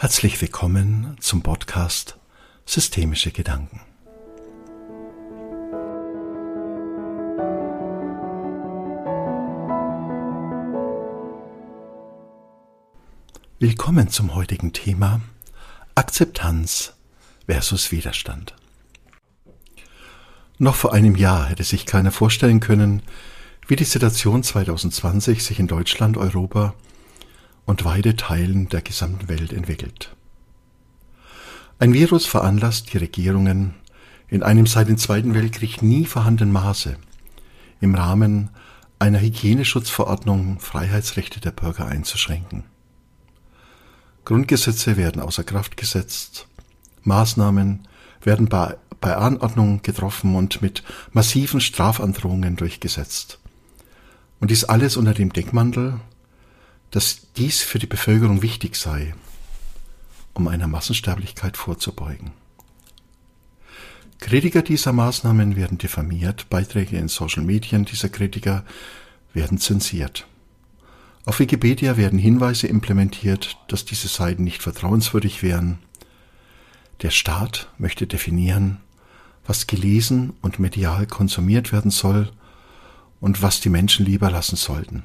Herzlich willkommen zum Podcast Systemische Gedanken. Willkommen zum heutigen Thema Akzeptanz versus Widerstand. Noch vor einem Jahr hätte sich keiner vorstellen können, wie die Situation 2020 sich in Deutschland, Europa und weite Teilen der gesamten Welt entwickelt. Ein Virus veranlasst die Regierungen in einem seit dem Zweiten Weltkrieg nie vorhandenen Maße im Rahmen einer Hygieneschutzverordnung Freiheitsrechte der Bürger einzuschränken. Grundgesetze werden außer Kraft gesetzt, Maßnahmen werden bei, bei Anordnung getroffen und mit massiven Strafandrohungen durchgesetzt. Und dies alles unter dem Deckmantel, dass dies für die Bevölkerung wichtig sei, um einer Massensterblichkeit vorzubeugen. Kritiker dieser Maßnahmen werden diffamiert, Beiträge in Social Medien dieser Kritiker werden zensiert. Auf Wikipedia werden Hinweise implementiert, dass diese Seiten nicht vertrauenswürdig wären. Der Staat möchte definieren, was gelesen und medial konsumiert werden soll und was die Menschen lieber lassen sollten.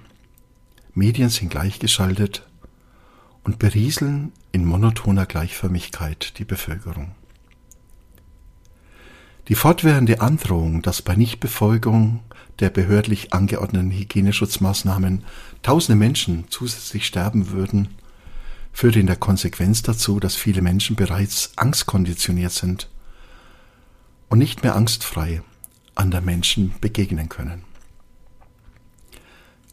Medien sind gleichgeschaltet und berieseln in monotoner Gleichförmigkeit die Bevölkerung. Die fortwährende Androhung, dass bei Nichtbefolgung der behördlich angeordneten Hygieneschutzmaßnahmen tausende Menschen zusätzlich sterben würden, führt in der Konsequenz dazu, dass viele Menschen bereits angstkonditioniert sind und nicht mehr angstfrei anderen Menschen begegnen können.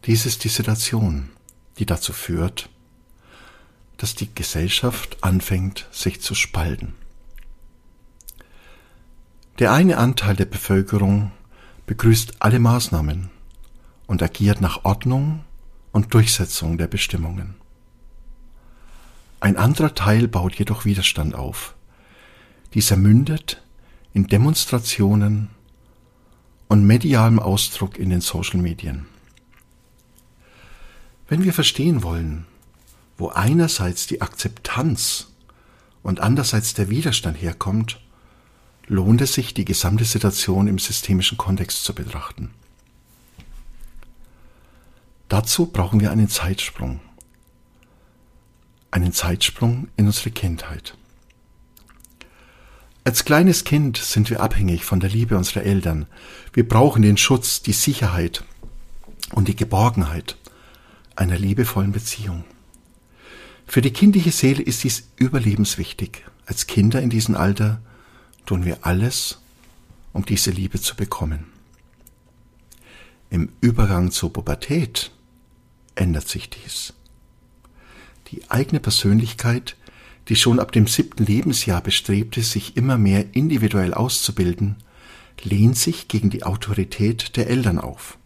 Dies ist die Situation, die dazu führt, dass die Gesellschaft anfängt, sich zu spalten. Der eine Anteil der Bevölkerung begrüßt alle Maßnahmen und agiert nach Ordnung und Durchsetzung der Bestimmungen. Ein anderer Teil baut jedoch Widerstand auf. Dieser mündet in Demonstrationen und medialem Ausdruck in den Social Medien. Wenn wir verstehen wollen, wo einerseits die Akzeptanz und andererseits der Widerstand herkommt, lohnt es sich, die gesamte Situation im systemischen Kontext zu betrachten. Dazu brauchen wir einen Zeitsprung. Einen Zeitsprung in unsere Kindheit. Als kleines Kind sind wir abhängig von der Liebe unserer Eltern. Wir brauchen den Schutz, die Sicherheit und die Geborgenheit einer liebevollen Beziehung. Für die kindliche Seele ist dies überlebenswichtig. Als Kinder in diesem Alter tun wir alles, um diese Liebe zu bekommen. Im Übergang zur Pubertät ändert sich dies. Die eigene Persönlichkeit, die schon ab dem siebten Lebensjahr bestrebte, sich immer mehr individuell auszubilden, lehnt sich gegen die Autorität der Eltern auf.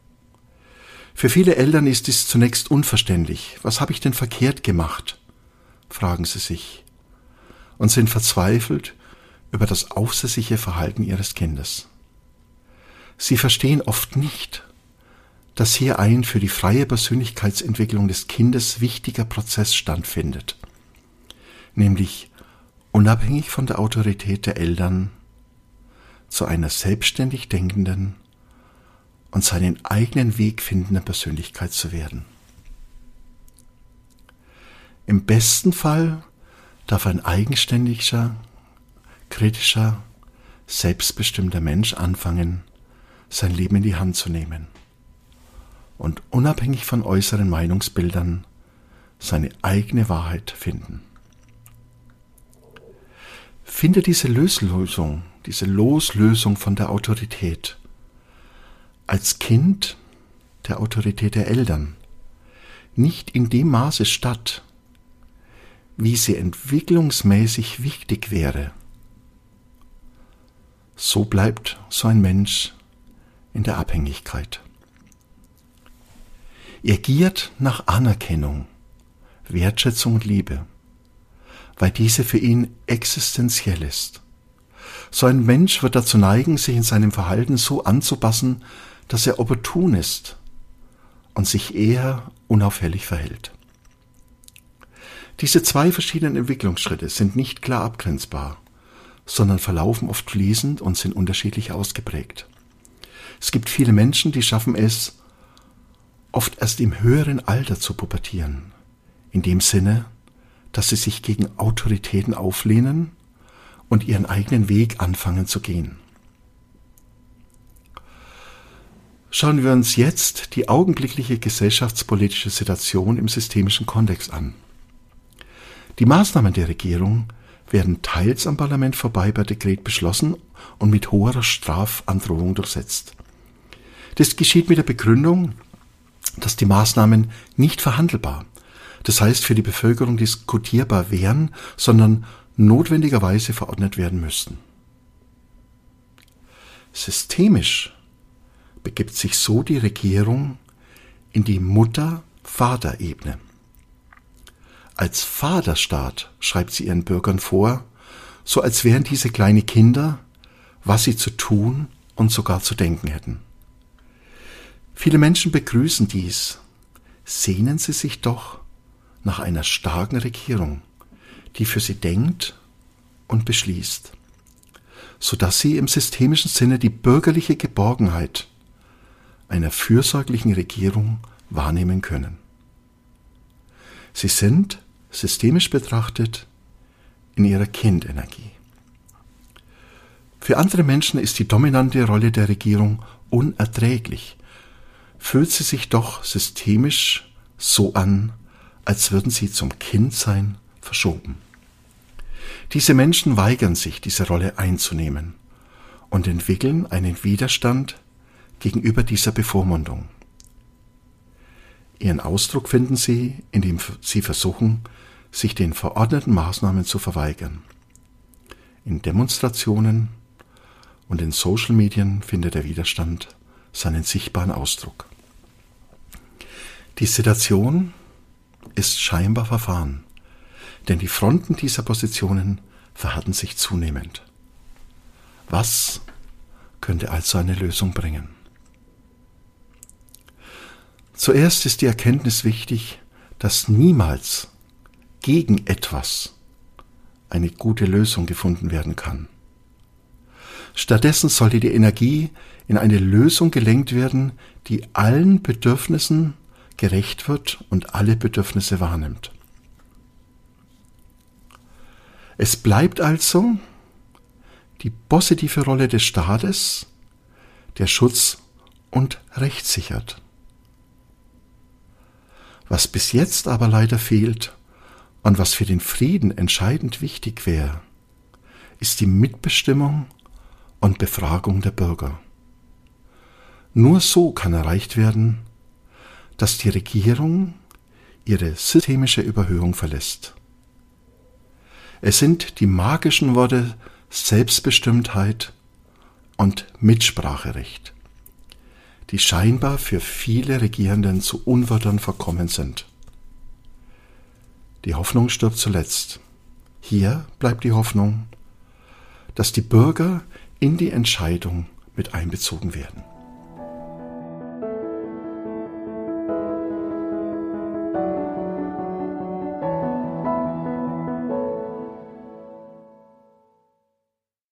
Für viele Eltern ist es zunächst unverständlich. Was habe ich denn verkehrt gemacht? fragen sie sich und sind verzweifelt über das aufsässige Verhalten ihres Kindes. Sie verstehen oft nicht, dass hier ein für die freie Persönlichkeitsentwicklung des Kindes wichtiger Prozess stattfindet, nämlich unabhängig von der Autorität der Eltern zu einer selbstständig denkenden und seinen eigenen Weg findende Persönlichkeit zu werden. Im besten Fall darf ein eigenständiger, kritischer, selbstbestimmter Mensch anfangen, sein Leben in die Hand zu nehmen und unabhängig von äußeren Meinungsbildern seine eigene Wahrheit finden. Finde diese Löslösung, diese Loslösung von der Autorität als Kind der Autorität der Eltern nicht in dem Maße statt, wie sie entwicklungsmäßig wichtig wäre, so bleibt so ein Mensch in der Abhängigkeit. Er giert nach Anerkennung, Wertschätzung und Liebe, weil diese für ihn existenziell ist. So ein Mensch wird dazu neigen, sich in seinem Verhalten so anzupassen, dass er opportun ist und sich eher unauffällig verhält. Diese zwei verschiedenen Entwicklungsschritte sind nicht klar abgrenzbar, sondern verlaufen oft fließend und sind unterschiedlich ausgeprägt. Es gibt viele Menschen, die schaffen es, oft erst im höheren Alter zu pubertieren, in dem Sinne, dass sie sich gegen Autoritäten auflehnen und ihren eigenen Weg anfangen zu gehen. Schauen wir uns jetzt die augenblickliche gesellschaftspolitische Situation im systemischen Kontext an. Die Maßnahmen der Regierung werden teils am Parlament vorbei per Dekret beschlossen und mit hoher Strafandrohung durchsetzt. Das geschieht mit der Begründung, dass die Maßnahmen nicht verhandelbar, das heißt für die Bevölkerung diskutierbar wären, sondern notwendigerweise verordnet werden müssten. Systemisch begibt sich so die Regierung in die Mutter-Vater-Ebene. Als Vaterstaat schreibt sie ihren Bürgern vor, so als wären diese kleine Kinder, was sie zu tun und sogar zu denken hätten. Viele Menschen begrüßen dies, sehnen sie sich doch nach einer starken Regierung, die für sie denkt und beschließt, so dass sie im systemischen Sinne die bürgerliche Geborgenheit einer fürsorglichen Regierung wahrnehmen können. Sie sind, systemisch betrachtet, in ihrer Kindenergie. Für andere Menschen ist die dominante Rolle der Regierung unerträglich, fühlt sie sich doch systemisch so an, als würden sie zum Kindsein verschoben. Diese Menschen weigern sich, diese Rolle einzunehmen und entwickeln einen Widerstand gegenüber dieser Bevormundung. Ihren Ausdruck finden sie, indem sie versuchen, sich den verordneten Maßnahmen zu verweigern. In Demonstrationen und in Social Medien findet der Widerstand seinen sichtbaren Ausdruck. Die Situation ist scheinbar verfahren, denn die Fronten dieser Positionen verhärten sich zunehmend. Was könnte also eine Lösung bringen? Zuerst ist die Erkenntnis wichtig, dass niemals gegen etwas eine gute Lösung gefunden werden kann. Stattdessen sollte die Energie in eine Lösung gelenkt werden, die allen Bedürfnissen gerecht wird und alle Bedürfnisse wahrnimmt. Es bleibt also die positive Rolle des Staates, der Schutz und Recht sichert. Was bis jetzt aber leider fehlt und was für den Frieden entscheidend wichtig wäre, ist die Mitbestimmung und Befragung der Bürger. Nur so kann erreicht werden, dass die Regierung ihre systemische Überhöhung verlässt. Es sind die magischen Worte Selbstbestimmtheit und Mitspracherecht die scheinbar für viele Regierenden zu Unwörtern verkommen sind. Die Hoffnung stirbt zuletzt. Hier bleibt die Hoffnung, dass die Bürger in die Entscheidung mit einbezogen werden.